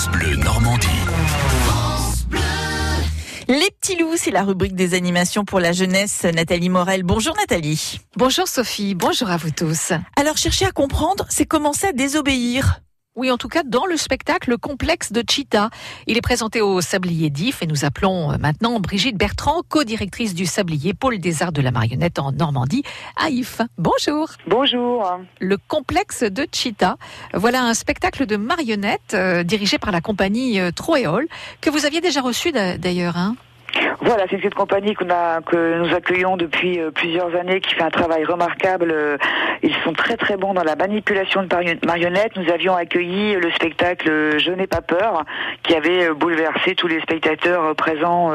France Bleu Normandie. Les petits loups, c'est la rubrique des animations pour la jeunesse. Nathalie Morel. Bonjour Nathalie. Bonjour Sophie, bonjour à vous tous. Alors chercher à comprendre, c'est commencer à désobéir. Oui, en tout cas, dans le spectacle Complexe de Cheetah. Il est présenté au Sablier d'If et nous appelons euh, maintenant Brigitte Bertrand, co-directrice du Sablier Pôle des Arts de la Marionnette en Normandie, à If. Bonjour. Bonjour. Le Complexe de Cheetah. Voilà un spectacle de marionnettes euh, dirigé par la compagnie euh, Troéol que vous aviez déjà reçu d'ailleurs. Hein? Voilà, c'est une compagnie que nous accueillons depuis euh, plusieurs années, qui fait un travail remarquable. Euh, ils sont très très bons dans la manipulation de marionnettes. Nous avions accueilli le spectacle Je n'ai pas peur, qui avait euh, bouleversé tous les spectateurs présents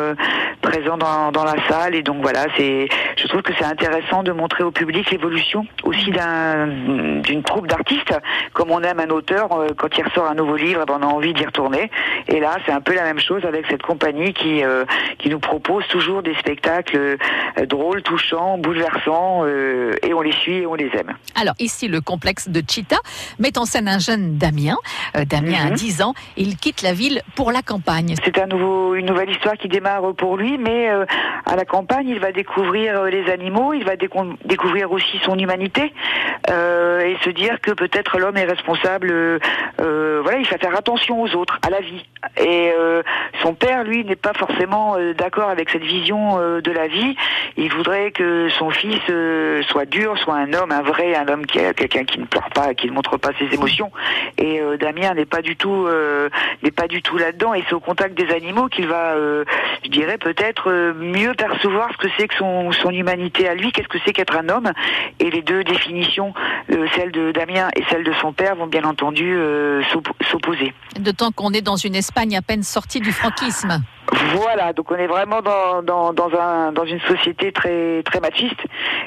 dans, la salle. Et donc voilà, c'est, je trouve que c'est intéressant de montrer au public l'évolution aussi d'un, d'une troupe d'artistes. Comme on aime un auteur, quand il ressort un nouveau livre, ben, on a envie d'y retourner. Et là, c'est un peu la même chose avec cette compagnie qui qui nous propose toujours des spectacles euh, drôles, touchants, bouleversants, euh, et on les suit et on les aime. Alors ici, le complexe de Chita met en scène un jeune Damien. Euh, Damien a 10 mhm. ans, il quitte la ville pour la campagne. C'est un nouveau, une nouvelle histoire qui démarre pour lui, mais à la campagne, il va découvrir les animaux, il va découvrir aussi son humanité, et se dire que peut-être l'homme est responsable. voilà, il va faire attention aux autres, à la vie. Et son père, lui, n'est pas forcément d'accord avec cette vision euh, de la vie. Il voudrait que son fils euh, soit dur, soit un homme, un vrai, un homme qui quelqu'un qui ne pleure pas, qui ne montre pas ses émotions. Et euh, Damien n'est pas du tout, n'est pas du tout là-dedans. Et c'est au contact des animaux qu'il va, je dirais peut-être mieux percevoir ce que c'est que son, son humanité à lui, qu'est-ce que c'est qu'être un homme. Et les deux définitions, celle de Damien et celle de son père, vont bien entendu s'opposer. De temps qu'on est dans une Espagne à peine sortie du franquisme. Voilà, donc on est vraiment dans, dans, dans, un, dans une société très, très machiste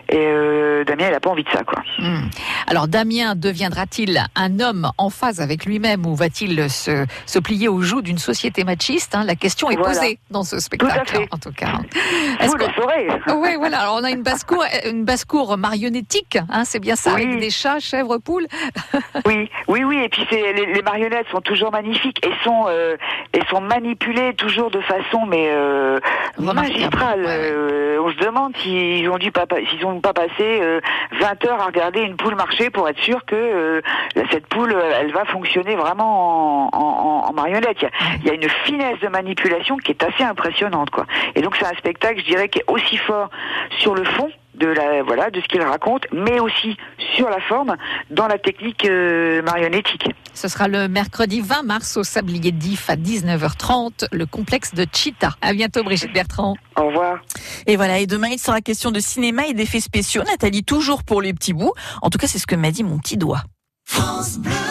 et euh, Damien, il n'a pas envie de ça. quoi. Hmm. Alors Damien deviendra-t-il un homme en phase avec lui-même ou va-t-il se, se plier au joug d'une société machiste hein? La question est posée dans ce spectacle, en tout cas. Vous le saurez. Oui, voilà. Alors on a une basse-cour, une basse-cour marionnettique, hein, c'est bien ça, avec des chats, chèvres, poules. oui, oui, oui. Et puis les, les, marionnettes sont toujours magnifiques et sont, euh, et sont manipulées toujours de façon mais euh, magistrale. Euh, on se demande s'ils ont dû pas s'ils ont pas passé 20 euh, heures à regarder une poule marcher pour être sûr que euh, cette poule elle va fonctionner vraiment en, marionnette. Il y, a, une finesse de manipulation qui est assez impressionnante quoi. Et donc c'est un spectacle, je dirais, qui est aussi fort sur le fond de la voilà de ce qu'il raconte, mais aussi sur la forme dans la technique euh, marionnettique. Ce sera le mercredi 20 mars au Sablier d'If à 19h30, le complexe de Cheetah. À bientôt Brigitte Bertrand. Au revoir. Et voilà, et demain il sera question de cinéma et d'effets spéciaux. Nathalie, toujours pour les petits bouts. En tout cas, c'est ce que m'a dit mon petit doigt. France Bleu.